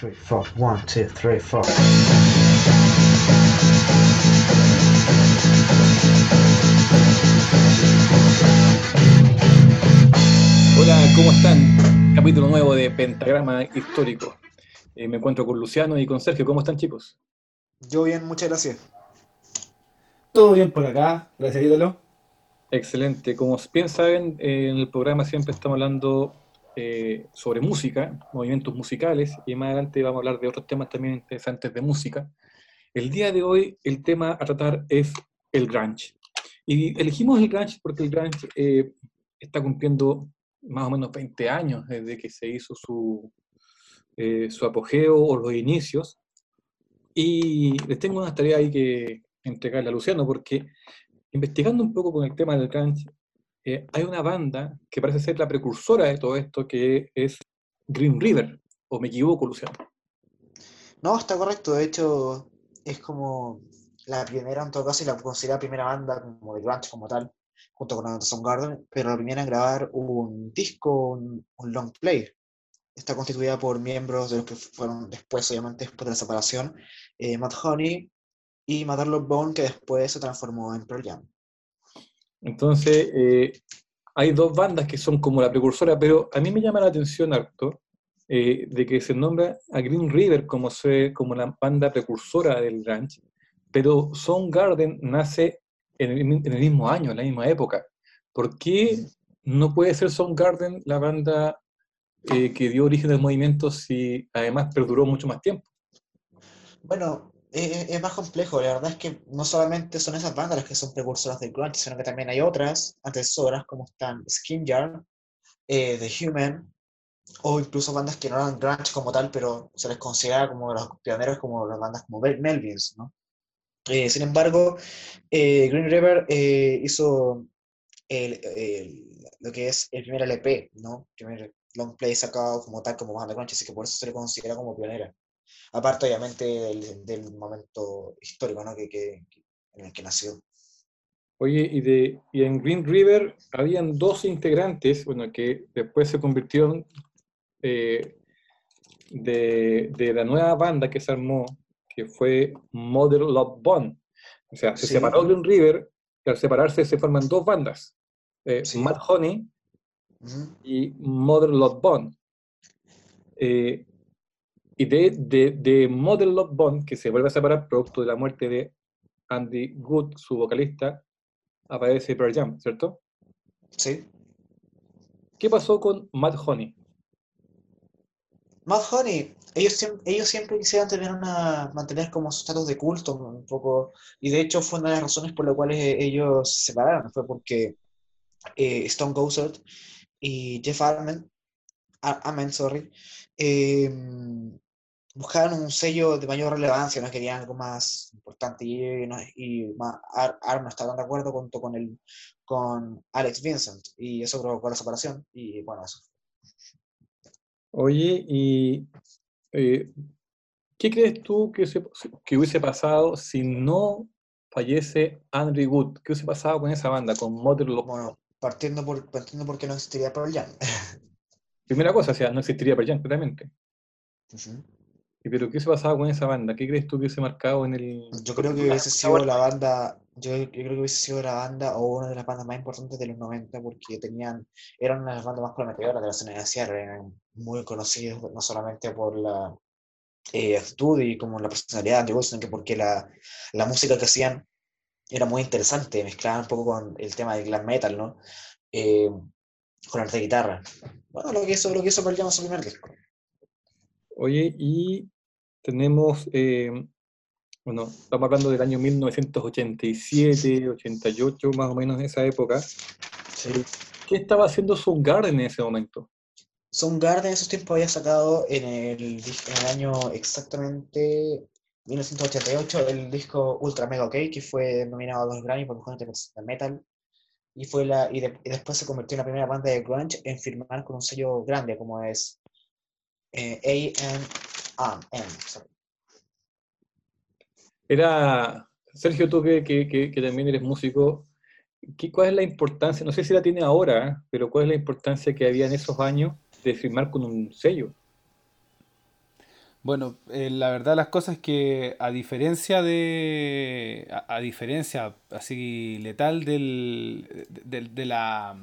three, four. One, two, three, four. Hola, ¿cómo están? Capítulo nuevo de Pentagrama Histórico. Eh, me encuentro con Luciano y con Sergio. ¿Cómo están, chicos? Yo bien, muchas gracias. Todo bien por acá, gracias ídolo. Excelente. Como bien saben, eh, en el programa siempre estamos hablando eh, sobre música, movimientos musicales, y más adelante vamos a hablar de otros temas también interesantes de música. El día de hoy el tema a tratar es el grunge. Y elegimos el grunge porque el grunge eh, está cumpliendo más o menos 20 años desde que se hizo su, eh, su apogeo o los inicios. Y les tengo una tarea ahí que entregarle a Luciano porque investigando un poco con el tema del grunge, eh, hay una banda que parece ser la precursora de todo esto, que es Green River, o me equivoco, Luciano. No, está correcto. De hecho, es como la primera, en todo caso, y la considera primera banda como de grunge como tal, junto con Anderson Garden, pero la primera en grabar un disco, un, long play. Está constituida por miembros de los que fueron después, obviamente, después de la separación, eh, Matt Honey y Matt Bone, que después se transformó en Pearl Jam. Entonces, eh, hay dos bandas que son como la precursora, pero a mí me llama la atención harto eh, de que se nombra a Green River como, se, como la banda precursora del grunge, pero Soundgarden nace en el, en el mismo año, en la misma época. ¿Por qué no puede ser Soundgarden la banda eh, que dio origen al movimiento si además perduró mucho más tiempo? Bueno, es, es más complejo. La verdad es que no solamente son esas bandas las que son precursoras del grunge, sino que también hay otras antecesoras como están Skin Jar, eh, The Human, o incluso bandas que no eran grunge como tal, pero se les considera como los pioneros, como las bandas como Mel- Melvins, ¿no? Eh, sin embargo, eh, Green River eh, hizo el- el- lo que es el primer LP, ¿no? Primer long play sacado como tal, como banda grunge, así que por eso se le considera como pionera. Aparte, obviamente, del, del momento histórico, ¿no? Que, que- en el que nació. Oye, y, de, y en Green River habían dos integrantes, bueno, que después se convirtieron eh, de, de la nueva banda que se armó, que fue Mother Love Bone. O sea, se Sí. separó Green River, y al separarse se forman dos bandas, eh, Sí. Mad Honey Ujú. y Mother Love Bone. Eh, y de, de, de Mother Love Bone, que se vuelve a separar producto de la muerte de Andy Good, su vocalista, aparece Pearl Jam, ¿cierto? Sí. ¿Qué pasó con Mad Honey? Mad Honey, ellos, ellos siempre quisieran tener una, mantener como su estatus de culto un poco, y de hecho fue una de las razones por las cuales eh, ellos se separaron, fue porque eh, Stone Gossard y Jeff Ament, A- Ament, sorry, eh, buscaban un sello de mayor relevancia, no querían algo más importante, y, no- y Arm no estaban de acuerdo junto con, el, con Alex Vincent, y eso provocó la separación, y bueno, eso. Oye, y eh, ¿qué crees tú que, se- que hubiese pasado si no fallece Andrew Wood? ¿Qué hubiese pasado con esa banda, con Mother Love Bone? Bueno, partiendo por, partiendo porque no existiría Pearl Jam. Primera cosa, o sea, no existiría Pearl Jam, claramente. Ujú. Y Pero ¿qué hubiese pasado con esa banda? ¿Qué crees tú que hubiese marcado en el... Yo creo que hubiese sido la banda, yo, yo creo que hubiese sido la banda o una de las bandas más importantes de los 90 porque tenían, eran una de las bandas más prometedoras de la escena de Seattle, eran muy conocidos no solamente por la eh, actitud y como la personalidad de Wilson, sino que porque la, la música que hacían era muy interesante, mezclaban un poco con el tema del glam metal, ¿no? Eh, con arte de guitarra. Bueno, lo que hizo, lo que hizo Pearl Jam en su primer disco. Oye, y tenemos, eh, bueno, estamos hablando del año 1987, 88, más o menos esa época. Sí. ¿Qué estaba haciendo Soundgarden en ese momento? Soundgarden en esos tiempos había sacado en el, en el año exactamente 1988 el disco Ultra Mega OK, que fue nominado a los Grammy por mejor interpretación de metal. Y, fue la, y, de- y después se convirtió en la primera banda de grunge en firmar con un sello grande como es eh, A&M. sorry. Era, Sergio, tú que, que- que- que también eres músico, ¿qué- ¿cuál es la importancia, no sé si la tiene ahora, ¿eh? pero cuál es la importancia que había en esos años de firmar con un sello? Bueno, eh, la verdad las cosas es que a diferencia de. A, a diferencia así letal del, de, de la,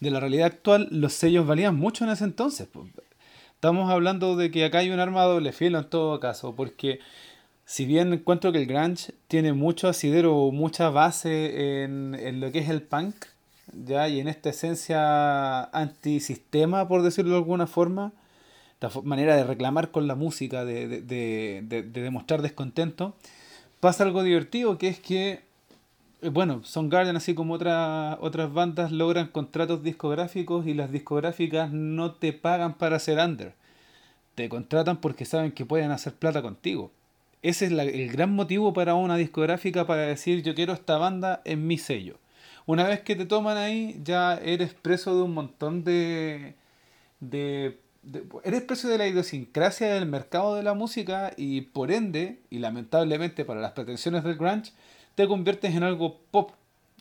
de la realidad actual, los sellos valían mucho en ese entonces. Estamos hablando de que acá hay un arma de doble filo en todo caso, porque si bien encuentro que el grunge tiene mucho asidero, mucha base en, en lo que es el punk, ya, y en esta esencia antisistema, por decirlo de alguna forma, fo- manera de reclamar con la música, de, de, de- de demostrar descontento, pasa algo divertido, que es que, eh, bueno, Soundgarden, así como otras otras bandas, logran contratos discográficos y las discográficas no te pagan para ser under. Te contratan porque saben que pueden hacer plata contigo. Ese es el gran motivo para una discográfica para decir yo quiero esta banda en mi sello. Una vez que te toman ahí, ya eres preso de un montón de, de, eres preso de la idiosincrasia del mercado de la música y por ende, y lamentablemente para las pretensiones del grunge, te conviertes en algo pop.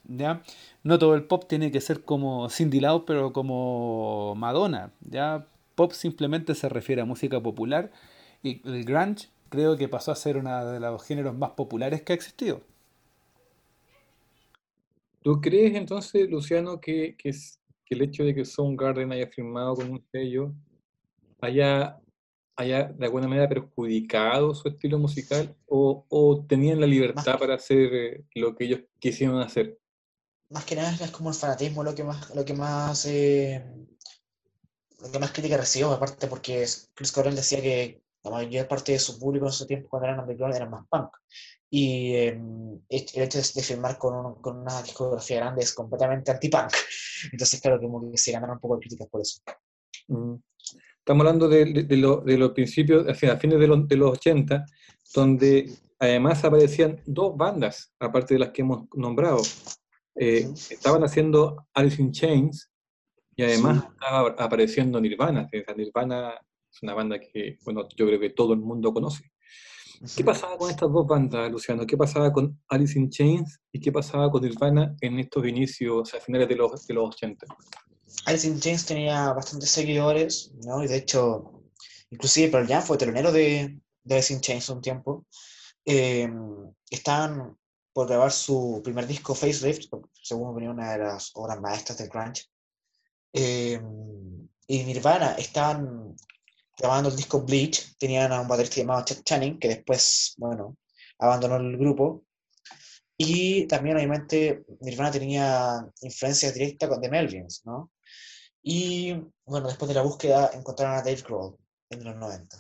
¿ya? No todo el pop tiene que ser como Cyndi Lauper pero como Madonna. ¿ya? Pop simplemente se refiere a música popular y el grunge creo que pasó a ser uno de los géneros más populares que ha existido. ¿Tú crees entonces, Luciano, que, que, que el hecho de que Soundgarden haya firmado con un sello haya, haya de alguna manera perjudicado su estilo musical o, o tenían la libertad para hacer eh, lo que ellos quisieron hacer? Más que nada es como el fanatismo lo que más, lo que más, eh, lo que más crítica recibió, aparte porque Chris Cornell decía que la mayor parte de su público en su tiempo cuando eran underground eran más punk. Y eh, el hecho de de firmar con, un- con una discografía grande es completamente anti-punk. Entonces, claro, como que se ganaron un poco de críticas por eso. Mm. Estamos hablando de, de- de lo- de los principios, o sea, a fines de los, de los 80, donde además aparecían dos bandas, aparte de las que hemos nombrado. Eh, estaban haciendo Alice in Chains y además Sí. estaba apareciendo Nirvana. Nirvana es una banda que, bueno, yo creo que todo el mundo conoce. ¿Qué pasaba con estas dos bandas, Luciano? ¿Qué pasaba con Alice in Chains y qué pasaba con Nirvana en estos inicios, o sea, finales de los, de los 80? Alice in Chains tenía bastantes seguidores, ¿no? Y de hecho, inclusive Pearl Jam fue telonero de, de Alice in Chains un tiempo. Eh, estaban por grabar su primer disco, Facelift, según opinión una de las obras maestras del grunge. Eh, y Nirvana estaban grabando el disco Bleach, tenían a un baterista llamado Chet Channing, que después, bueno, abandonó el grupo. Y también, obviamente, Nirvana tenía influencia directa con The Melvins, ¿no? Y bueno, después de la búsqueda encontraron a Dave Grohl en los 90.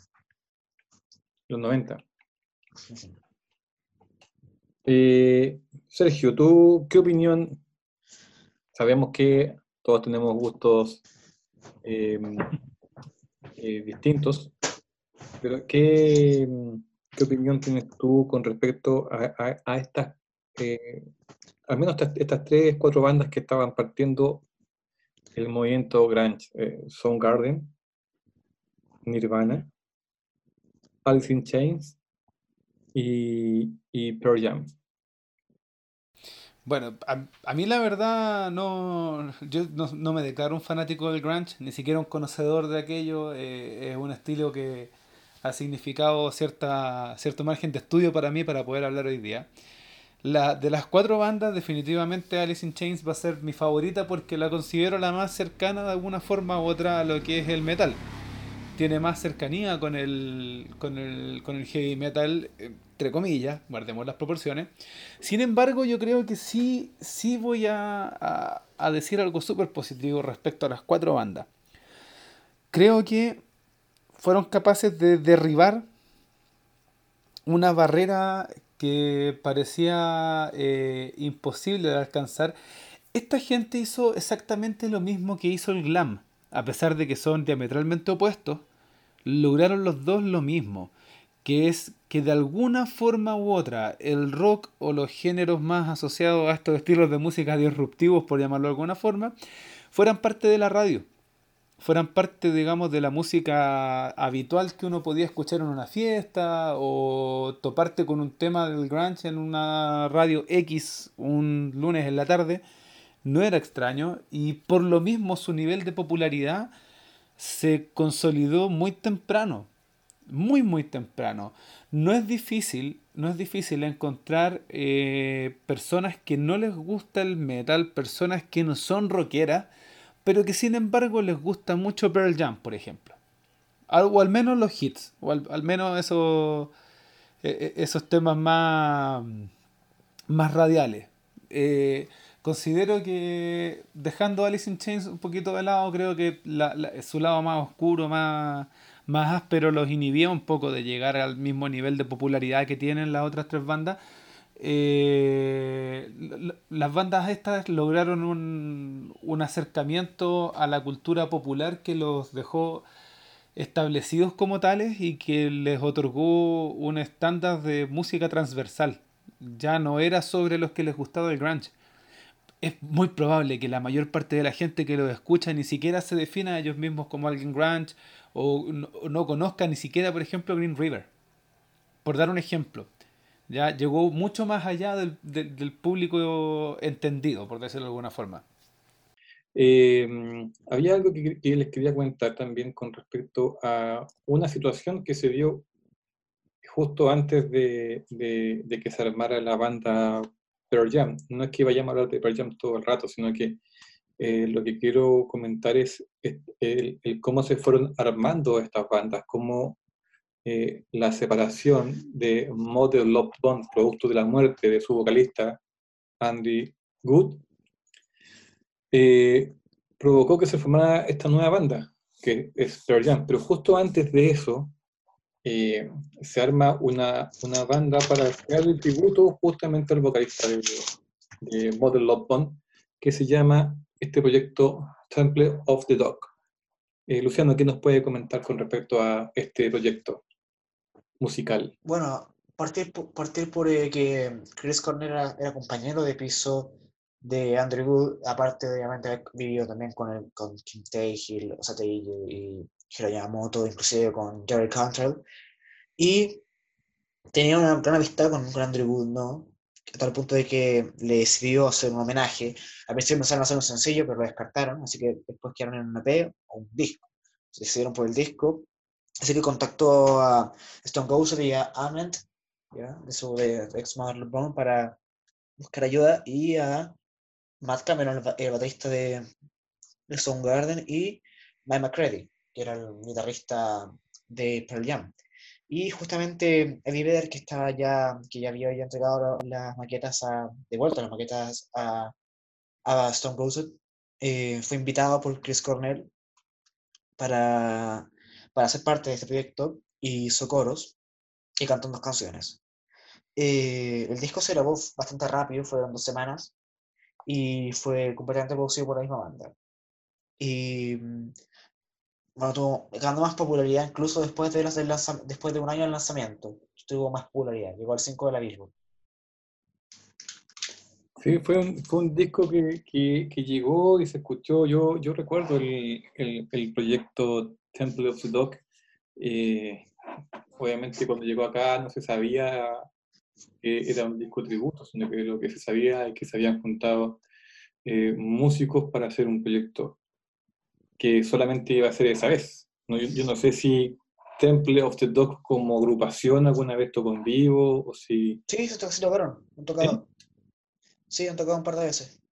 Los 90. Eh, Sergio, ¿tú qué opinión? Sabemos que todos tenemos gustos eh, eh, distintos, pero ¿qué, qué opinión tienes tú con respecto a, a- a estas, eh, al menos estas, estas tres, cuatro bandas que estaban partiendo el movimiento grunge? Eh, Soundgarden, Nirvana, Alice in Chains y, y Pearl Jam. Bueno, a, a mí la verdad no, yo no, no me declaro un fanático del grunge, ni siquiera un conocedor de aquello. eh, es un estilo que ha significado cierta, cierto margen de estudio para mí para poder hablar hoy día. La, de las cuatro bandas, definitivamente Alice in Chains va a ser mi favorita porque la considero la más cercana de alguna forma u otra a lo que es el metal. Tiene más cercanía con el, con el, con el heavy metal, entre comillas, guardemos las proporciones. Sin embargo, yo creo que sí, sí voy a, a- a decir algo súper positivo respecto a las cuatro bandas. Creo que fueron capaces de derribar una barrera que parecía eh, imposible de alcanzar. Esta gente hizo exactamente lo mismo que hizo el glam. A pesar de que son diametralmente opuestos, lograron los dos lo mismo. Que es que de alguna forma u otra el rock o los géneros más asociados a estos estilos de música disruptivos, por llamarlo de alguna forma, fueran parte de la radio fueran parte, digamos, de la música habitual que uno podía escuchar en una fiesta o toparte con un tema del grunge en una radio X un lunes en la tarde, no era extraño y por lo mismo su nivel de popularidad se consolidó muy temprano. muy muy temprano. No es difícil, no es difícil encontrar eh, personas que no les gusta el metal, personas que no son rockeras, pero que sin embargo les gusta mucho Pearl Jam, por ejemplo. O al menos los hits, o al, menos esos, e, e, esos temas más, más radiales. Eh, considero que dejando Alice in Chains un poquito de lado, creo que su lado más oscuro, más, más áspero, los inhibía un poco de llegar al mismo nivel de popularidad que tienen las otras tres bandas. Eh, las bandas estas lograron un, un acercamiento a la cultura popular que los dejó establecidos como tales y que les otorgó un estándar de música transversal. Ya no era sobre los que les gustaba el grunge. Es muy probable que la mayor parte de la gente que lo escucha ni siquiera se defina a ellos mismos como alguien grunge o no, conozca ni siquiera, por ejemplo, Green River. Por dar un ejemplo. Ya llegó mucho más allá del, del público entendido, por decirlo de alguna forma. Em, había algo que, les quería comentar también con respecto a una situación que se dio justo antes de, de, que se armara la banda Pearl Jam. No es que vayamos a hablar de Pearl Jam todo el rato, sino que eh, lo que quiero comentar es, el, cómo se fueron armando estas bandas, cómo eh, la separación de Model Love Bond, producto de la muerte de su vocalista Andy Good, eh, provocó que se formara esta nueva banda, que es Pearl Jam. Pero justo antes de eso, eh, se arma una, una, banda para crear el tributo justamente al vocalista de, Model Love Bond, que se llama este proyecto Temple of the Dog. Eh, Luciano, ¿qué nos puede comentar con respecto a este proyecto musical? Bueno, partir, partir por que Chris Corner era compañero de piso de Andrew Wood, aparte de haber vivido también con, el, con Kim Tae, o sea, y, y Hiro Yamamoto, inclusive con Jerry Cantrell, y tenía una gran amistad con, con Andrew Wood, ¿no? A tal punto de que le decidió hacer un homenaje. Al principio pensaron hacer un sencillo, pero lo descartaron, así que después quedaron en un EP o un disco. Se decidieron por el disco, así que contactó a Stone Gossard y a Ament, de su ex Mother Brown, para buscar ayuda, y a Matt Cameron, el, baterista de, de Soundgarden, y Mike McCready, que era el guitarrista de Pearl Jam. Y justamente Eddie Vedder, que, estaba ya, que ya había entregado las maquetas, a, de vuelta las maquetas a, a Stone Gossett, eh, fue invitado por Chris Cornell para, para ser parte de este proyecto y hizo coros y cantó dos canciones. Eh, el disco se grabó bastante rápido, fueron dos semanas, y fue completamente producido por la misma banda. Y mm, bueno, tuvo, ganando más popularidad incluso después de, después de un año del lanzamiento. Tuvo más popularidad, llegó al 5 de la Billboard. Sí, fue un, fue un disco que, que, que, llegó y se escuchó. Yo, yo recuerdo el, el, el proyecto Temple of the Dog. Eh, obviamente cuando llegó acá no se sabía era un disco tributo, sino que lo que se sabía es que se habían juntado eh, músicos para hacer un proyecto que solamente iba a ser esa vez. yo, no sé si Temple of the Dog como agrupación alguna vez tocó en vivo o si... Sí, sí tocaron, han tocado. ¿Sí? han tocado un par de veces.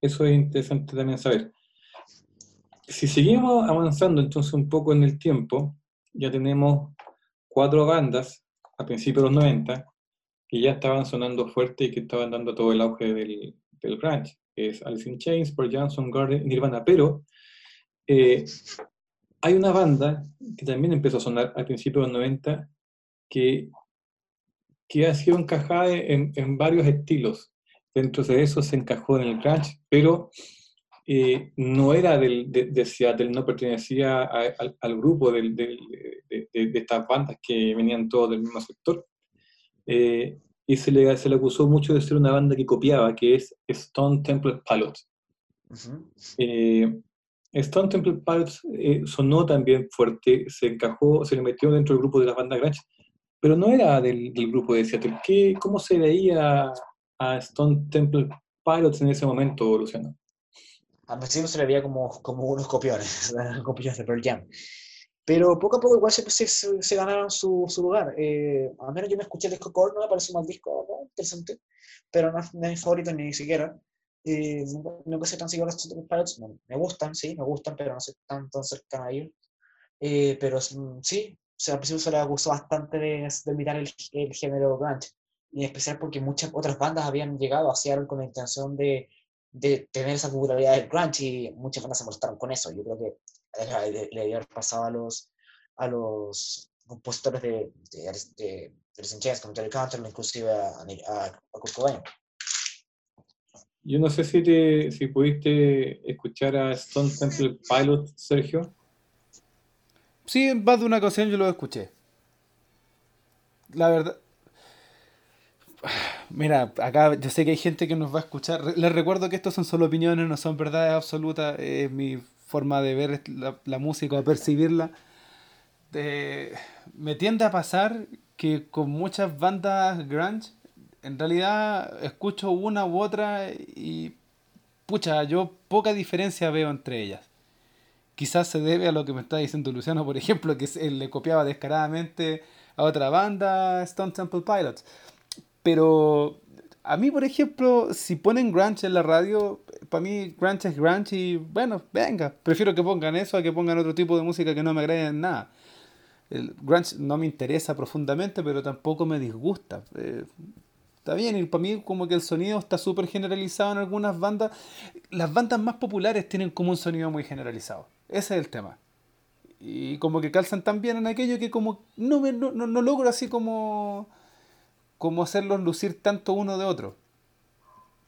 Eso es interesante también saber. Si seguimos avanzando entonces un poco en el tiempo, ya tenemos cuatro bandas a principios de los 90 que ya estaban sonando fuerte y que estaban dando todo el auge del, del grunge, es Alice in Chains, Pearl Johnson, Garden, Nirvana, pero eh, hay una banda que también empezó a sonar al principio de los 90 que, que ha sido encajada en, en, varios estilos. Dentro de eso se encajó en el grunge, pero eh, no era del, de, Seattle, no pertenecía al, al, grupo del, de, de, estas bandas que venían todos del mismo sector. Eh, y se le, se le acusó mucho de ser una banda que copiaba, que es Stone Temple Pilots. Eh, Stone Temple Pilots eh, sonó también fuerte, se encajó, se le metió dentro del grupo de la banda grunge, pero no era del, del grupo de Seattle. ¿Qué, ¿Cómo se veía a Stone Temple Pilots en ese momento, Luciano? A principio se le veía como, como unos copiones, copiones de Pearl Jam. Pero poco a poco igual se, se, se ganaron su, su lugar. Eh, al menos yo me escuché el disco Core, no me parece un mal disco, ¿no? interesante, pero no es de mis favoritos ni siquiera. Eh, no, no que tan seguido los Pilots, me, me gustan, sí, me gustan, pero no soy tan, tan cercano a ellos. Eh, pero mm, sí, o sea, al principio se les gustó bastante de, de mirar el, el género grunge, y en especial porque muchas otras bandas habían llegado a Seattle con la intención de, de tener esa popularidad del grunge y muchas bandas se molestaron con eso. Yo creo que le, había pasado a los, a los compositores de, de, de, de Chains, como Jerry Cantrell, inclusive a, a, a Kurt Cobain. Yo no sé si, te, si pudiste escuchar a Stone Temple Pilot, Sergio. Sí, en más de una ocasión yo lo escuché. La verdad. Mira, acá yo sé que hay gente que nos va a escuchar. Les recuerdo que estos son solo opiniones, no son verdades absolutas. Es mi forma de ver la, la música, de percibirla. De, me tiende a pasar que con muchas bandas grunge, en realidad escucho una u otra y pucha, yo poca diferencia veo entre ellas. Quizás se debe a lo que me está diciendo Luciano, por ejemplo, que le copiaba descaradamente a otra banda, Stone Temple Pilots. Pero a mí, por ejemplo, si ponen grunge en la radio, para mí grunge es grunge y bueno, venga, prefiero que pongan eso a que pongan otro tipo de música que no me agrade en nada. El grunge no me interesa profundamente, pero tampoco me disgusta. Eh, está bien, y para mí como que el sonido está súper generalizado en algunas bandas. Las bandas más populares tienen como un sonido muy generalizado. Ese es el tema. Y como que calzan tan bien en aquello que como no, me, no, no, no logro así como, como hacerlos lucir tanto uno de otro.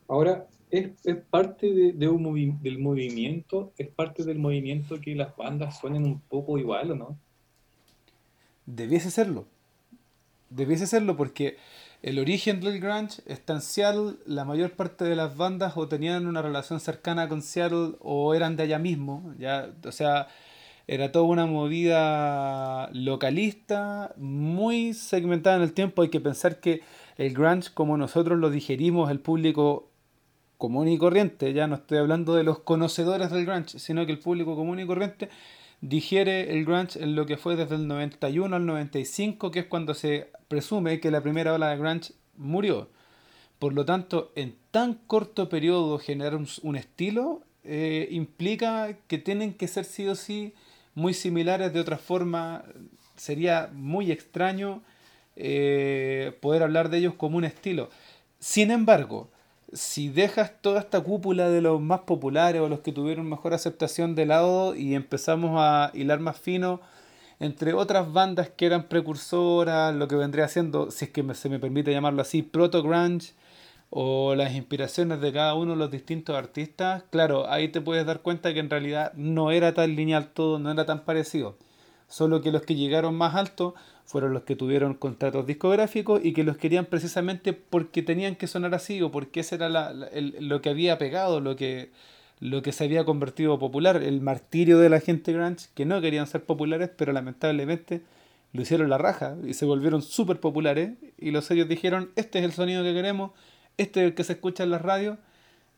Ahora, es, es parte de, de un movi del movimiento, es parte del movimiento que las bandas suenen un poco igual, ¿o no? Debiese serlo. Debiese serlo porque el origen del grunge está en Seattle, la mayor parte de las bandas o tenían una relación cercana con Seattle o eran de allá mismo, ya, o sea, era toda una movida localista, muy segmentada en el tiempo. Hay que pensar que el grunge, como nosotros lo digerimos, el público común y corriente, ya no estoy hablando de los conocedores del grunge, sino que el público común y corriente digiere el grunge en lo que fue desde el 91 al 95, que es cuando se presume que la primera ola de grunge murió. Por lo tanto, en tan corto periodo generar un, estilo eh, implica que tienen que ser sí o sí muy similares, de otra forma sería muy extraño eh, poder hablar de ellos como un estilo. Sin embargo, si dejas toda esta cúpula de los más populares o los que tuvieron mejor aceptación de lado y empezamos a hilar más fino entre otras bandas que eran precursoras, lo que vendría siendo, si es que se me permite llamarlo así, proto grunge o las inspiraciones de cada uno de los distintos artistas, claro, ahí te puedes dar cuenta que en realidad no era tan lineal todo, no era tan parecido. Solo que los que llegaron más alto fueron los que tuvieron contratos discográficos y que los querían precisamente porque tenían que sonar así o porque ese era la, el, lo que había pegado, lo que, lo que se había convertido popular, el martirio de la gente grunge que no querían ser populares, pero lamentablemente lo hicieron la raja y se volvieron súper populares y los sellos dijeron, este es el sonido que queremos, este es el que se escucha en las radios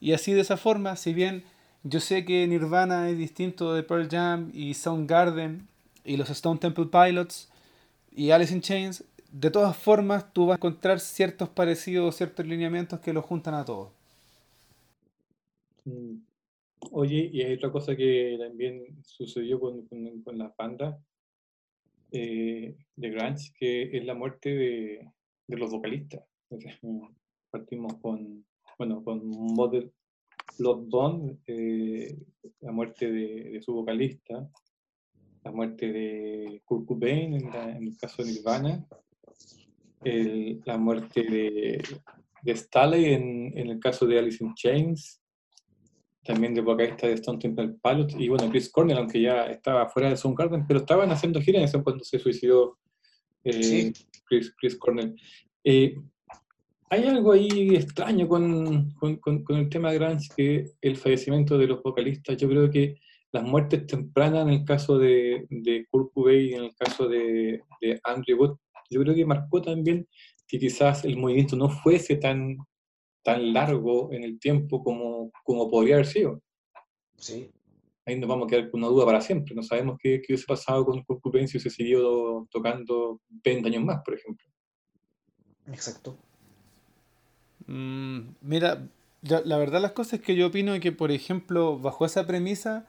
y así de esa forma, si bien yo sé que Nirvana es distinto de Pearl Jam y Soundgarden y los Stone Temple Pilots y Alice in Chains, de todas formas tú vas a encontrar ciertos parecidos, ciertos lineamientos que los juntan a todos. Mm. Oye, y hay otra cosa que también sucedió con, con, con las bandas eh, de grunge, que es la muerte de, de los vocalistas. O sea, partimos con, bueno, con Model Blood Bond, eh, la muerte de, de, su vocalista, la muerte de Kurt Cobain en, la, en el caso de Nirvana, el, la muerte de, de Staley en, en, el caso de Alice in Chains, también de vocalista de Stone Temple Pilots, y bueno, Chris Cornell, aunque ya estaba fuera de Soundgarden, pero estaban haciendo gira en ese cuando se suicidó eh, sí. Chris, Chris Cornell. Eh, hay algo ahí extraño con, con, con, con, el tema de grunge, que el fallecimiento de los vocalistas, yo creo que las muertes tempranas en el caso de, de Kurt Cobain y en el caso de, de Andrew Wood, yo creo que marcó también que quizás el movimiento no fuese tan, tan largo en el tiempo como, como podría haber sido. Sí. ahí nos vamos a quedar con una duda para siempre. No sabemos qué, qué hubiese pasado con Kurt Cobain si hubiese seguido tocando 20 años más, por ejemplo. Exacto. Mm, mira, la, verdad las cosas es que yo opino que, por ejemplo, bajo esa premisa,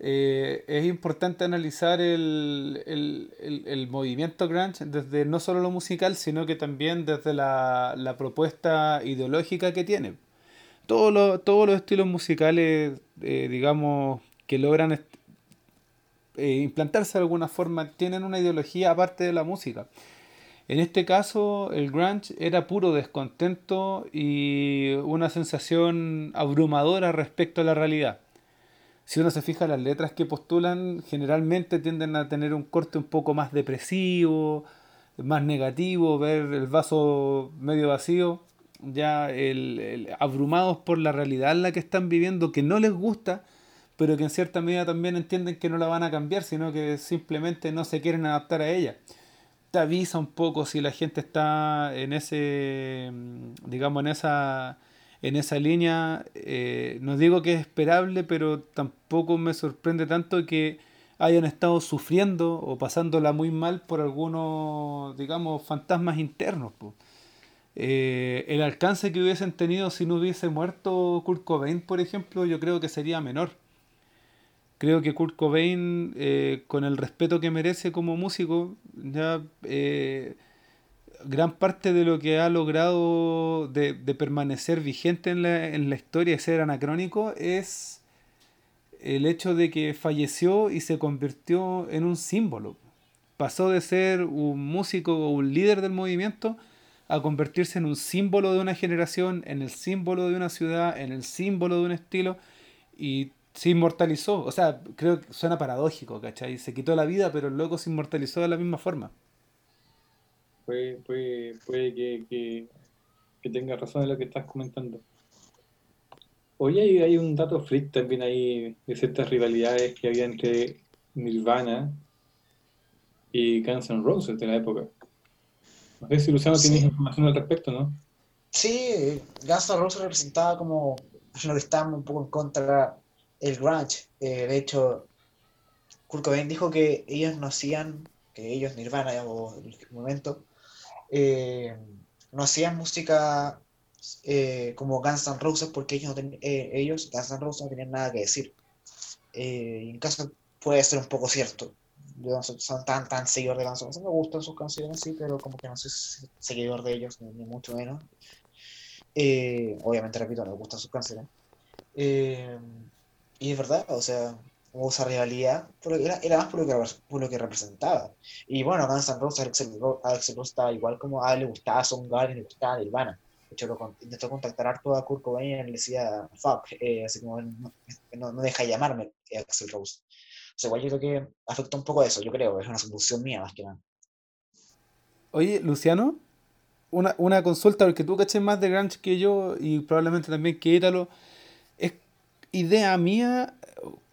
eh, es importante analizar el, el- el- movimiento grunge desde no solo lo musical, sino que también desde la, la propuesta ideológica que tiene. Todos los, todos los estilos musicales, eh, digamos, que logran eh, implantarse de alguna forma, tienen una ideología aparte de la música. En este caso, el grunge era puro descontento y una sensación abrumadora respecto a la realidad. Si uno se fija, las letras que postulan generalmente tienden a tener un corte un poco más depresivo, más negativo, ver el vaso medio vacío, ya el- abrumados por la realidad en la que están viviendo, que no les gusta, pero que en cierta medida también entienden que no la van a cambiar, sino que simplemente no se quieren adaptar a ella te avisa un poco si la gente está en ese, mm, digamos, en esa, en esa línea. eh, no digo que es esperable, pero tampoco me sorprende tanto que hayan estado sufriendo o pasándola muy mal por algunos, digamos, fantasmas internos. Eh, el alcance que hubiesen tenido si no hubiese muerto Kurt Cobain, por ejemplo, yo creo que sería menor. Creo que Kurt Cobain, eh, con el respeto que merece como músico, ya eh, gran parte de lo que ha logrado de, permanecer vigente en la, en la historia y ser anacrónico es el hecho de que falleció y se convirtió en un símbolo. Pasó de ser un músico o un líder del movimiento a convertirse en un símbolo de una generación, en el símbolo de una ciudad, en el símbolo de un estilo y se inmortalizó. O sea, creo que suena paradójico, ¿cachai? Se quitó la vida, pero el loco se inmortalizó de la misma forma. Puede, puede, puede que, que, que tengas razón en lo que estás comentando. Hoy hay, hay un dato freak también ahí de ciertas rivalidades que había entre Nirvana y Guns N' Roses de la época. No sé si Luciano Sí. tienes información al respecto, ¿no? Sí, Guns N' Roses representaba como lo que estaba un poco en contra el grunge. Eh, de hecho, Kurt Cobain dijo que ellos no hacían, que ellos, Nirvana, digamos, en el momento, eh, no hacían música eh, como Guns N' Roses porque ellos, no Guns N' Roses, no tenían nada que decir. En caso puede ser un poco cierto. Yo son tan, tan seguidor de Guns N' Roses, me gustan sus canciones, sí, pero como que no soy se- seguidor de ellos, ni, mucho menos. Obviamente, repito, me gustan sus canciones. Y es verdad, o sea, hubo esa rivalidad, era, era más por lo, que, por lo que representaba. Y bueno, Guns N' Roses, Axel Ro- Axl Rose estaba igual como a él le gustaba Soundgarden, le gustaba Nirvana. De hecho, lo intentó contactar harto a Kurt Cobain y le decía, fuck, eh, así como, no, no, deja de llamarme Axl Rose. O sea, igual yo creo que afectó un poco eso, yo creo, es una suposición mía más que nada. Oye, Luciano, una, una consulta, porque tú caché más de grunge que yo y probablemente también que Ítalo. ¿Es idea mía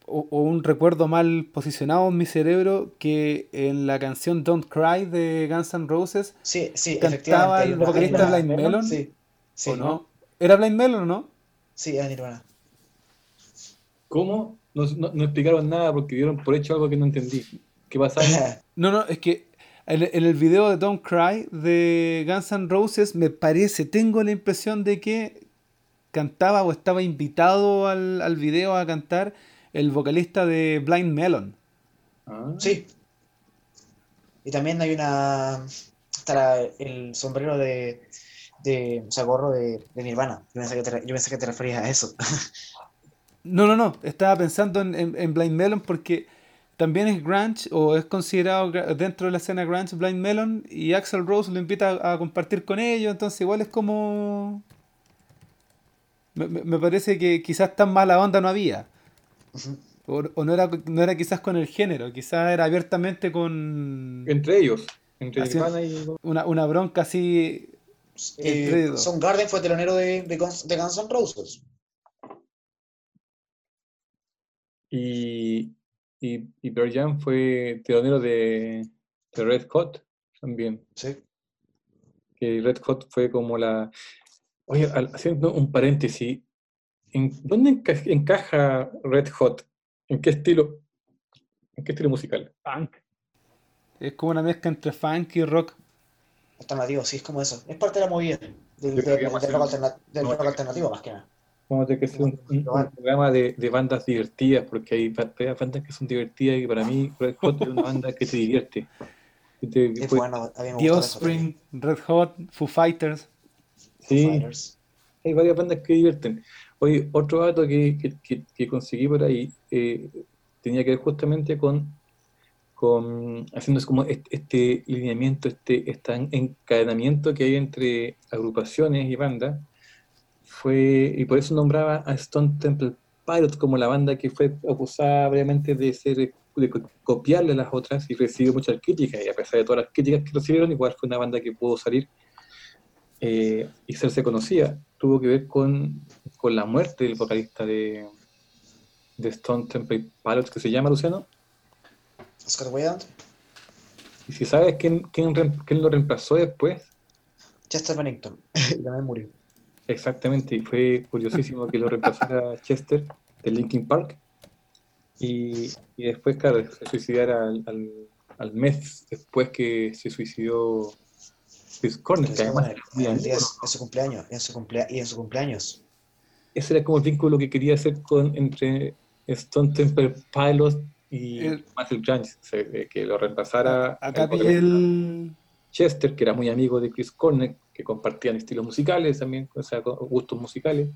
o, o un recuerdo mal posicionado en mi cerebro que en la canción Don't Cry de Guns N' Roses, Sí, sí, ¿Cantaba el vocalista Blind Melon? Sí, sí, ¿o no? ¿Era Blind Melon o no? sí, es Nirvana. ¿Cómo? No, no, no explicaron nada porque dieron por hecho algo que no entendí. ¿Qué pasa ahí? No, no, es que en, en el video de Don't Cry de Guns N' Roses me parece, tengo la impresión de que cantaba o estaba invitado al, al video a cantar el vocalista de Blind Melon. Ah, Sí. Y también hay una. Está el sombrero de, de. O sea, gorro de, de Nirvana. Yo pensé, que te, yo pensé que te referías a eso. No, no, no, estaba pensando en, en- en Blind Melon porque también es grunge o es considerado dentro de la escena grunge Blind Melon y Axel Rose lo invita a, a compartir con ellos, entonces igual es como... Me, me- parece que quizás tan mala onda no había. O, o no, era, no era quizás con el género, quizás era abiertamente con Entre ellos, entre y... una, una bronca así. Eh, dos. Soundgarden fue telonero de, de, Guns, de Guns N' Roses. Y, y, y Pearl Jam fue telonero de, de Red Hot también. Sí. Que Red Hot fue como la... Oye, haciendo un paréntesis, ¿en dónde enca- encaja Red Hot ¿En qué estilo? ¿En qué estilo musical? Funk. Es como una mezcla entre funk y rock. Alternativo, sí, es como eso. Es parte de la movida. Del, del- del rock, alterna- del rock alternativo, más que nada. Vamos a que hacer un, un- un programa de, de bandas divertidas, porque hay ba- hay bandas que son divertidas y para mí Red Hot es una banda que te divierte. Que te- que Es puede- bueno, a mí me The Offspring, Red Hot, Foo Fighters. Sí, Fighters. hay varias bandas que divierten. Oye, otro dato que, que- que- que conseguí por ahí eh, tenía que ver justamente con, con haciendo como este, este lineamiento, este, este encadenamiento que hay entre agrupaciones y bandas. Fue, y por eso nombraba a Stone Temple Pilots como la banda que fue acusada brevemente de ser de co- copiarle a las otras y recibió muchas críticas, y a pesar de todas las críticas que recibieron, igual fue una banda que pudo salir eh, y hacerse conocida. Tuvo que ver con, con la muerte del vocalista de, de Stone Temple Pilots, que se llama Luciano. Scott Weiland, Y si sabes quién, quién, quién lo reemplazó después, Chester Bennington, también murió. exactamente, y fue curiosísimo que lo reemplazara Chester de Linkin Park. Y, y después, claro, se suicidara al, al, al mes después que se suicidó Chris Cornell, que además era muy su, en su cumpleaños, en su cumplea- y en su cumpleaños. ese era como el vínculo que quería hacer con entre Stone Temple Pilots y El- Matthew Grange, o sea, de que lo reemplazara Acá el el. Chester, que era muy amigo de Chris Cornell, que compartían estilos musicales también, o sea, gustos musicales.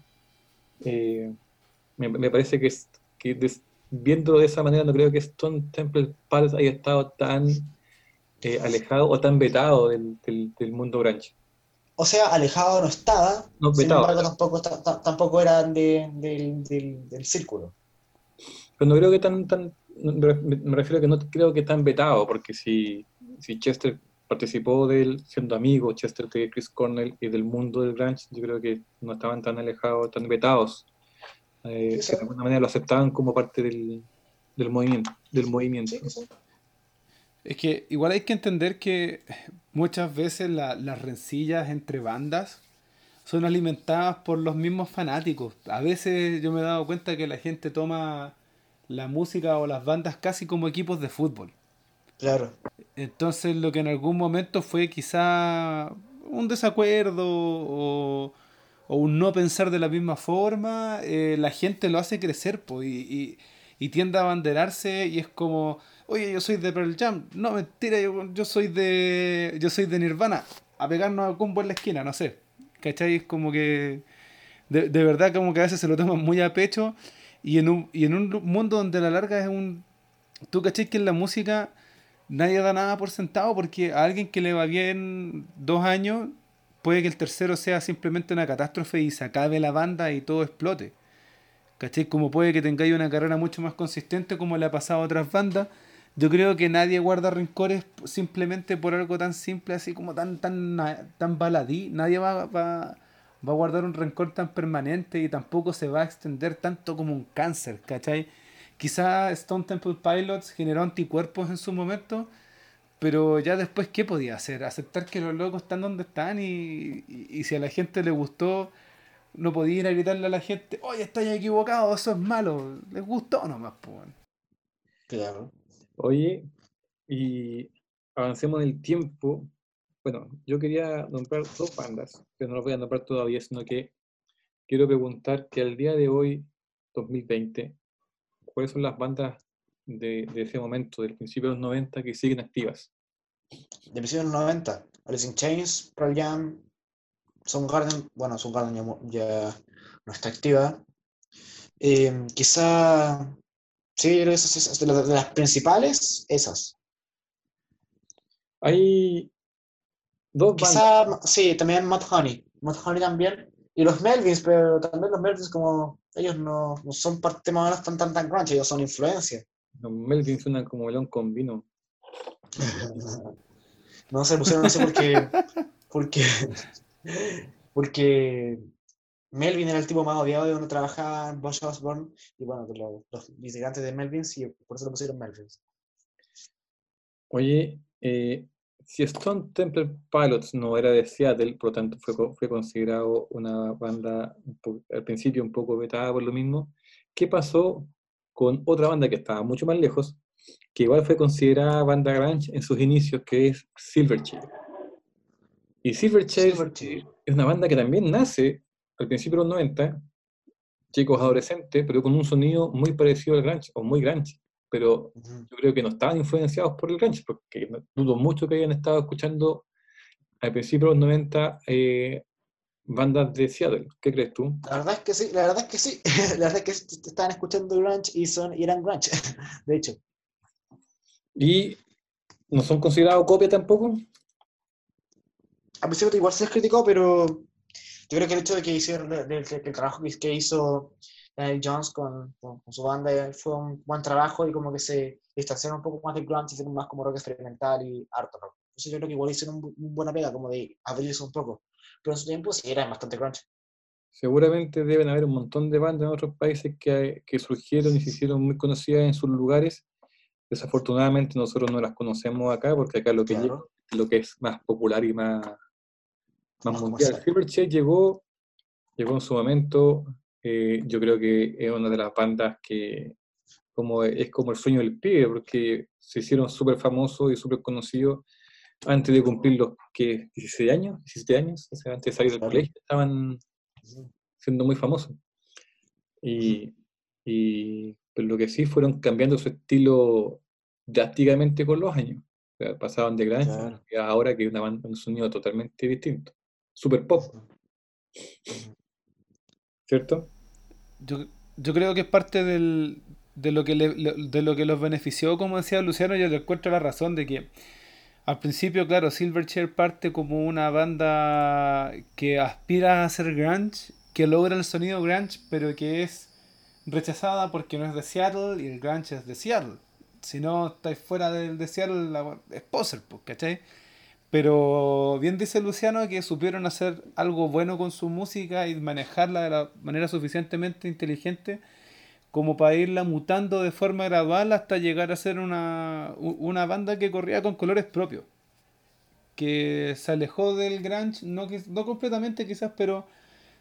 Eh, me, me parece que, es, que des- viéndolo de esa manera, no creo que Stone Temple Pilots haya estado tan eh, alejado o tan vetado del, del, del mundo grunge. O sea, alejado no estaba, No, sin vetado. embargo tampoco, ta- ta- tampoco eran de- del, del, del círculo. Pero no creo que tan, tan me refiero a que no creo que tan vetado, porque si, si Chester participó de él siendo amigo, Chester de Chris Cornell y del mundo del grunge, yo creo que no estaban tan alejados, tan vetados. Eh, que de alguna manera lo aceptaban como parte del, del movimiento. Del movimiento. Sí. Es que igual hay que entender que muchas veces la- las rencillas entre bandas son alimentadas por los mismos fanáticos. A veces yo me he dado cuenta que la gente toma la música o las bandas casi como equipos de fútbol. Claro. Entonces lo que en algún momento fue quizá un desacuerdo o, o un no pensar de la misma forma, eh, la gente lo hace crecer po, y, y- y tiende a abanderarse y es como, oye, yo soy de Pearl Jam, no, mentira, yo, soy de yo soy de Nirvana, a pegarnos a combo en la esquina, no sé. ¿Cachai? Es como que de, de verdad como que a veces se lo toman muy a pecho y en un, y en un mundo donde la larga es un... Tú cachai que en la música nadie da nada por sentado porque a alguien que le va bien dos años puede que el tercero sea simplemente una catástrofe y se acabe la banda y todo explote. ¿Cachai? Como puede que tengáis una carrera mucho más consistente como le ha pasado a otras bandas. Yo creo que nadie guarda rencores simplemente por algo tan simple, así como tan, tan, tan baladí. Nadie va, va, va a guardar un rencor tan permanente y tampoco se va a extender tanto como un cáncer, ¿cachai? Quizá Stone Temple Pilots generó anticuerpos en su momento, pero ya después, ¿qué podía hacer? Aceptar que los locos están donde están y, y- si a la gente le gustó, no podía ir a gritarle a la gente, oye, estáis equivocado, eso es malo. Les gustó nomás, pues. Claro. Oye, y avancemos en el tiempo. Bueno, yo quería nombrar dos bandas, que no las voy a nombrar todavía, sino que quiero preguntar que al día de hoy, 2020, ¿cuáles son las bandas de, ese momento, del principio de los 90, que siguen activas? De principios de los 90, Alice in Chains, Pearl Jam, Soundgarden, bueno, Soundgarden ya, ya no está activa. Eh, quizá, sí, yo creo que esas, esas- de, las, de las principales, esas. Hay dos bandas. Quizá, sí, también Mud Honey, Mud Honey también. Y los Melvins, pero también los Melvins como, ellos no, no son parte más o menos tan, tan, tan grunge, ellos son influencia. Los Melvin suenan como melón con vino. No se pusieron así porque, porque, porque Melvin era el tipo más odiado de donde trabajaba Bush Osborne y bueno, de los, los integrantes de Melvin y por eso lo pusieron Melvins. Oye, eh, si Stone Temple Pilots no era de Seattle, por lo tanto fue, fue considerado una banda un al principio un poco vetada por lo mismo, ¿qué pasó con otra banda que estaba mucho más lejos, que igual fue considerada banda grunge en sus inicios, que es Silverchair. Y Silverchair Silverchair. es una banda que también nace al principio de los 90, chicos adolescentes, pero con un sonido muy parecido al grunge, o muy grunge. Pero yo creo que no estaban influenciados por el grunge, porque dudo mucho que hayan estado escuchando al principio de los 90 eh, bandas de Seattle. ¿Qué crees tú? La verdad es que sí, la verdad es que sí. La verdad es que est- estaban escuchando grunge y, son, y eran grunge, de hecho. Y no son considerados copia tampoco. A principio igual se les criticó, pero yo creo que el hecho de que hicieron de- de- de- trabajo que, hizo Daniel Jones con, con- con su banda fue un buen trabajo y como que se distanciaron un poco más del grunge y hicieron más como rock experimental y art rock. Entonces yo creo que igual hicieron un, una buena pega como de abrirse un poco. Pero en su tiempo sí eran bastante grunge. Seguramente deben haber un montón de bandas en otros países que, que surgieron y se hicieron muy conocidas en sus lugares. Desafortunadamente nosotros no las conocemos acá porque acá lo que, llega Claro. es lo que es más popular y más, más mundial. Silverchair llegó, llegó en su momento. eh, yo creo que es una de las bandas que como es como el sueño del pibe porque se hicieron súper famosos y súper conocidos antes de cumplir los que 16 años, 17 años, o sea, antes de salir del colegio, estaban siendo muy famosos. Y, y pero lo que sí fueron cambiando su estilo drásticamente con los años. O sea, pasaban de grunge Claro. a ahora que banda, un sonido totalmente distinto. Super pop, ¿cierto? Yo, yo creo que es parte del, de, lo que le- de lo que los benefició, como decía Luciano, yo le encuentro la razón de que al principio, claro, Silverchair parte como una banda que aspira a ser grunge, que logra el sonido grunge, pero que es rechazada porque no es de Seattle y el grunge es de Seattle. Si no estáis fuera del de Seattle, la- es poser, pues, ¿cachai? Pero bien dice Luciano que supieron hacer algo bueno con su música y manejarla de la manera suficientemente inteligente como para irla mutando de forma gradual hasta llegar a ser una, una banda que corría con colores propios. Que se alejó del grunge, no, no completamente quizás, pero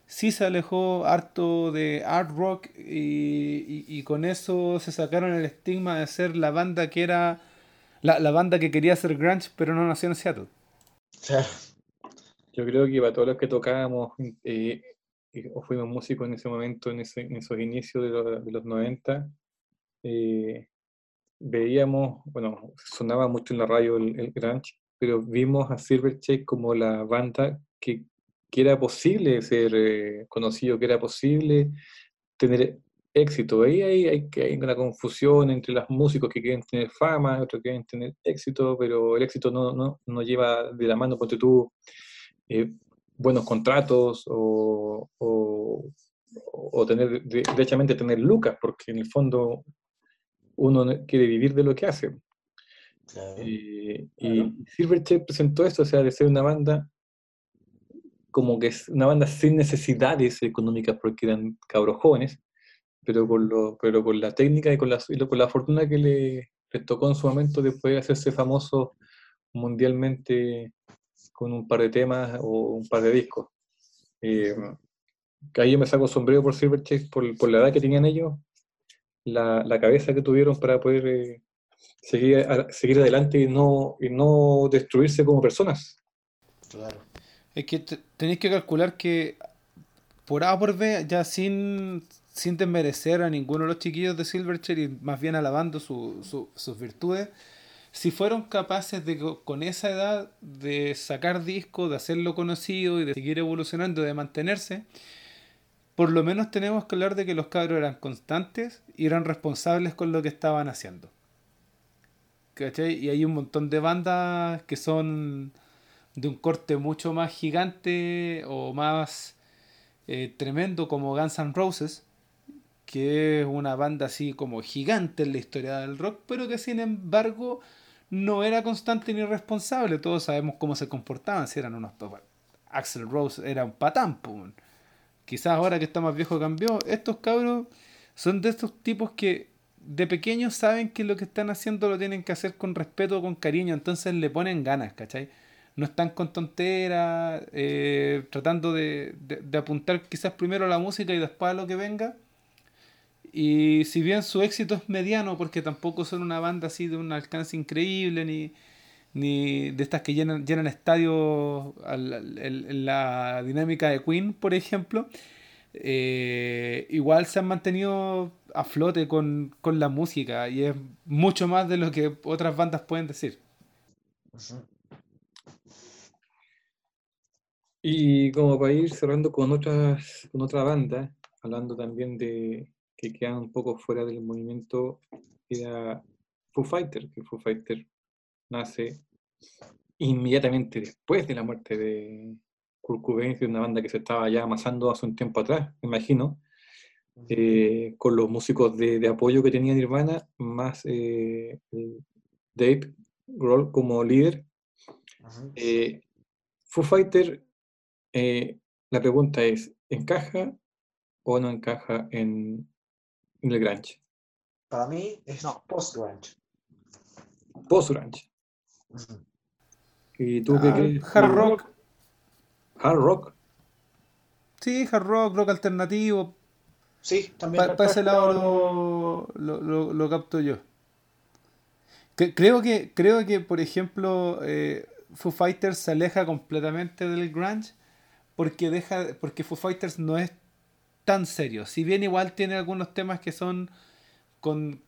sí se alejó harto de art rock y, y- y con eso se sacaron el estigma de ser la banda que era la, la banda que quería ser grunge pero no nació en Seattle. Yo creo que para todos los que tocábamos eh, eh, o fuimos músicos en ese momento, en, ese- en esos inicios de, los- de los 90, eh, veíamos, bueno, sonaba mucho en la radio el, el pero vimos a Silverchair como la banda que, era posible ser conocido, que era posible tener éxito. Ahí hay, hay, hay una confusión entre los músicos que quieren tener fama, otros que quieren tener éxito, pero el éxito no, no, no lleva de la mano, ponte tú, eh, buenos contratos o, o, o tener, de- derechamente tener lucas, porque en el fondo uno no- quiere vivir de lo que hace. Claro. Eh, Claro. Y Silverchair presentó esto, o sea, de ser una banda como que es una banda sin necesidades económicas porque eran cabros jóvenes, pero con, lo, pero con la técnica y con la, y con la fortuna que le, tocó en su momento de poder hacerse famoso mundialmente con un par de temas o un par de discos. Eh, que ahí yo me saco sombrero por Silverchair, por, por la edad que tenían ellos, la, la cabeza que tuvieron para poder eh, seguir, seguir adelante y no, y no destruirse como personas. Claro. Es que te- tenéis que calcular que por A por B, ya sin, sin desmerecer a ninguno de los chiquillos de Silverchair y más bien alabando su- su- sus virtudes, si fueron capaces de co- con esa edad de sacar discos, de hacerlo conocido y de seguir evolucionando, de mantenerse, por lo menos tenemos que hablar de que los cabros eran constantes y eran responsables con lo que estaban haciendo. Y hay un montón de bandas que son de un corte mucho más gigante o más eh, tremendo como Guns N' Roses, que es una banda así como gigante en la historia del rock, pero que sin embargo no era constante ni responsable. Todos sabemos cómo se comportaban, si eran unos... Axel Rose era un patán, weón. quizás ahora que está más viejo cambió. Estos cabros son de estos tipos que de pequeños saben que lo que están haciendo lo tienen que hacer con respeto, con cariño, entonces le ponen ganas, ¿cachai? No están con tonteras, eh, tratando de, de- de apuntar quizás primero a la música y después a lo que venga. Y si bien su éxito es mediano, porque tampoco son una banda así de un alcance increíble, ni, ni de estas que llenan, llenan estadios en la dinámica de Queen, por ejemplo, eh, igual se han mantenido a flote con, la música y es mucho más de lo que otras bandas pueden decir. Y como para ir cerrando con otras con otra banda, hablando también de que quedan un poco fuera del movimiento, era Foo Fighter, que Foo Fighter nace inmediatamente después de la muerte de Kurt Cobain, de una banda que se estaba ya amasando hace un tiempo atrás, me imagino, eh, con los músicos de, apoyo que tenía Nirvana, más eh, Dave Grohl como líder. Eh, Foo Fighter, la pregunta es, ¿encaja o no encaja en, el grunge? Para mí es no, post-grunge. Post-grunge. ¿Y tú qué ah, crees? Hard rock. Hard rock. Sí, hard rock, rock alternativo. Sí, también. Para ese lado lo, lo, capto yo. creo, que, creo que, por ejemplo, eh, Foo Fighters se aleja completamente del grunge porque, deja, porque Foo Fighters no es tan serio. Si bien igual tiene algunos temas que son con,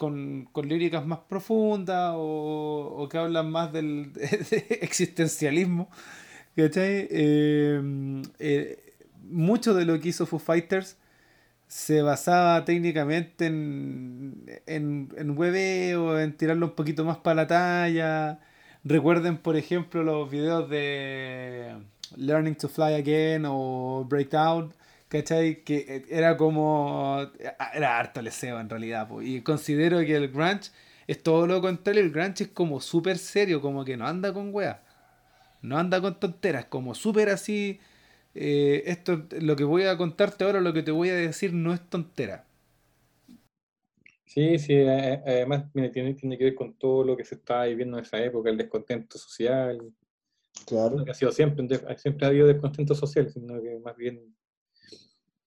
líricas más profundas o, que hablan más del existencialismo. ¿Cachai? Eh, eh, mucho de lo que hizo Foo Fighters se basaba técnicamente en, en, en hueveo, en tirarlo un poquito más para la talla. Recuerden, por ejemplo, los videos de Learning to Fly Again o Breakdown, ¿cachai? Que era como. Era harto leseo en realidad. Y considero que el grunge es todo lo contrario. El grunge es como súper serio, como que no anda con weas. No anda con tonteras, como súper así eh, esto, lo que voy a contarte ahora, lo que te voy a decir, no es tontera. Sí, sí, además tiene, tiene que ver con todo lo que se está viviendo en esa época, el descontento social. Claro. ha sido siempre, siempre ha habido descontento social, sino que más bien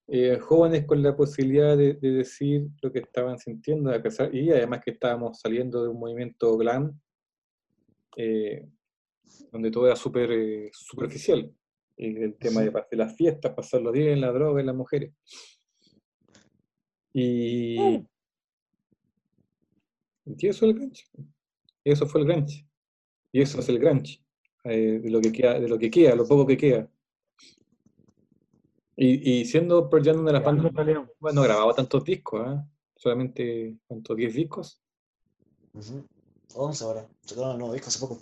eh, jóvenes con la posibilidad de, decir lo que estaban sintiendo, a pesar, y además que estábamos saliendo de un movimiento glam, eh, donde todo era súper superficial el tema de, de las fiestas, pasarlo bien, la droga y las mujeres. Y, y eso es el grunge. Eso fue el grunge. Y eso es el grunge. Eh, de lo que queda, de lo que queda, lo poco que queda. Y, y siendo Pearl Jam una de las bandas, bueno, grababa tantos discos, ¿eh? solamente, ¿cuántos? ¿10 discos? 11 ahora, sacaron nuevos discos hace poco.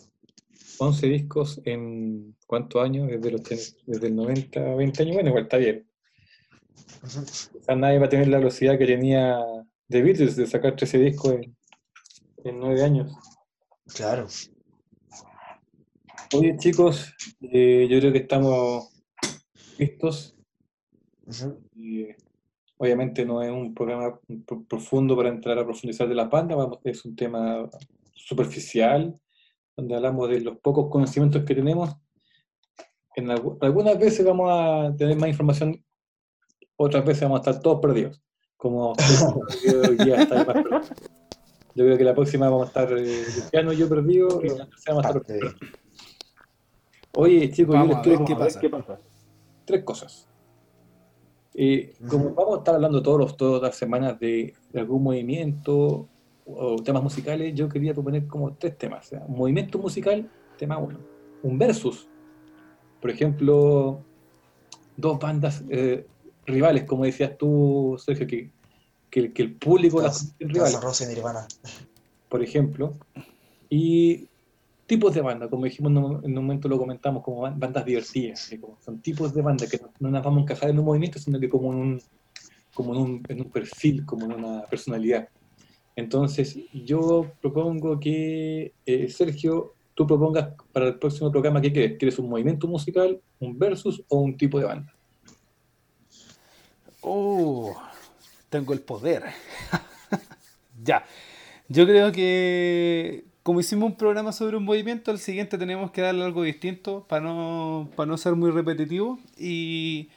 11 discos en cuántos años, desde, los, desde el 90 a 20 años, bueno, igual está bien. nadie va a tener la velocidad que tenía The Beatles de sacar 13 discos en, en 9 años. Claro. Oye, chicos, eh, yo creo que estamos listos. Obviamente no es un programa profundo para entrar a profundizar de la banda, es un tema superficial donde hablamos de los pocos conocimientos que tenemos. En algunas veces vamos a tener más información, otras veces vamos a estar todos perdidos, como Yo creo que la próxima vamos a estar Luciano eh, y yo perdido, y la vamos a estar perdidos. Oye, chicos, yo les quiero ¿qué pasa? ¿qué pasa? Tres cosas. Eh, como vamos a estar hablando todos los, todas las semanas de, de algún movimiento o temas musicales, yo quería proponer como tres temas. un movimiento musical, tema uno. Un versus. Por ejemplo, dos bandas eh, rivales, como decías tú, Sergio, que, que, que el público las rivales. Por ejemplo. Y tipos de bandas, como dijimos en un momento lo comentamos, como bandas divertidas. son tipos de bandas que no, nos vamos a encajar en un movimiento, sino que como en un, como en un, en un perfil, como en una personalidad. Entonces, yo propongo que, eh, Sergio, tú propongas para el próximo programa qué quieres. ¿Quieres un movimiento musical, un versus o un tipo de banda? Oh, tengo el poder. ya. Yo creo que como hicimos un programa sobre un movimiento, al siguiente tenemos que darle algo distinto para no, para no ser muy repetitivo y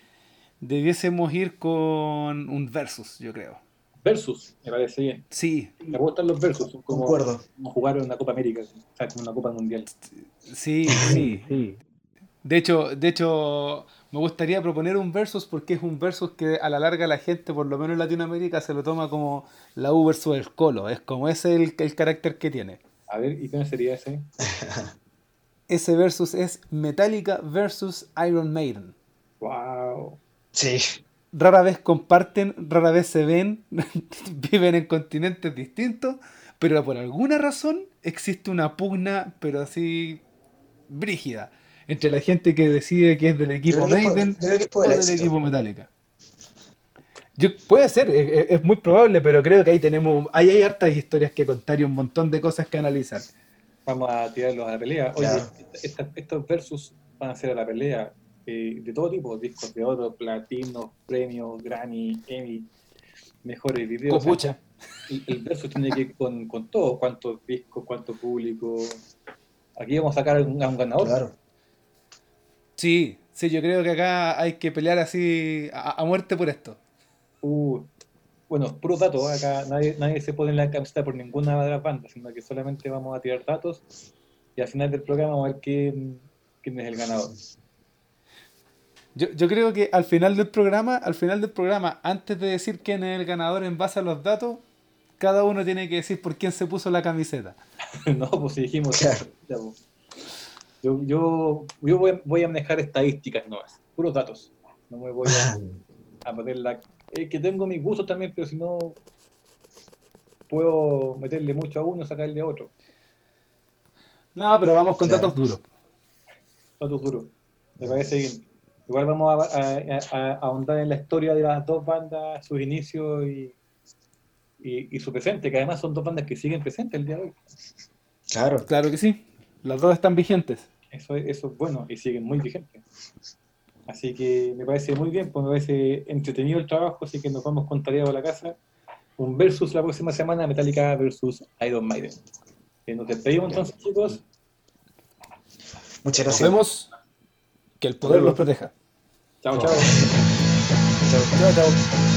debiésemos ir con un versus, yo creo versus, me parece bien. Sí, Me gustan los versus, son como, Concuerdo. como jugar en una Copa América, o sea, como una Copa Mundial. sí, sí. Sí. De hecho, de hecho, me gustaría proponer un versus porque es un versus que a la larga la gente, por lo menos en Latinoamérica, se lo toma como la U versus el Colo. Es como ese el, el carácter que tiene. A ver, ¿y qué sería ese? Ese versus es Metallica versus Iron Maiden. ¡Wow! Sí. Rara vez comparten, rara vez se ven, viven en continentes distintos, pero por alguna razón existe una pugna, pero así brígida, entre la gente que decide que es del equipo Maiden o el del éxito. equipo Metallica. Yo, puede ser, es, muy probable, pero creo que ahí tenemos, ahí hay hartas historias que contar y un montón de cosas que analizar. Vamos a tirarlos a la pelea. Oye, Claro. esta- estos versus van a ser a la pelea eh, de todo tipo, discos de oro, platino, premios, Grammy, Emmy, mejores videos. O sea, el, el versus tiene que ir con, con todo, cuántos discos, cuánto público. Aquí vamos a sacar a un, a un ganador. Claro. Sí, sí, yo creo que acá hay que pelear así a, a muerte por esto. Uh, bueno, puros datos, ¿eh? acá nadie, nadie se pone en la camiseta por ninguna de las bandas, sino que solamente vamos a tirar datos y al final del programa vamos a ver quién, quién es el ganador. Yo, yo creo que al final del programa, al final del programa, antes de decir quién es el ganador en base a los datos, cada uno tiene que decir por quién se puso la camiseta. no, pues si dijimos. Claro. ya, pues. Yo, yo, yo voy, a, voy a manejar estadísticas nomás, puros datos. No me voy a, a meter la. Es que tengo mis gustos también, pero si no. Puedo meterle mucho a uno y sacarle a otro. No, pero vamos con datos duros. Datos duros. Me parece bien. Igual vamos a, a- a- a ahondar en la historia de las dos bandas, sus inicios y, y, y su presente, que además son dos bandas que siguen presentes el día de hoy. Claro. Claro que sí. Las dos están vigentes. Eso, es- eso es bueno y siguen muy vigentes. Así que me parece muy bien, pues me parece entretenido el trabajo, así que nos vamos con tarea a la casa. Un versus la próxima semana, Metallica versus Iron Maiden. Eh, nos despedimos entonces, chicos. Muchas Nos gracias. vemos. Que el poder los proteja. Chao, chao. Chao. Chao, chao.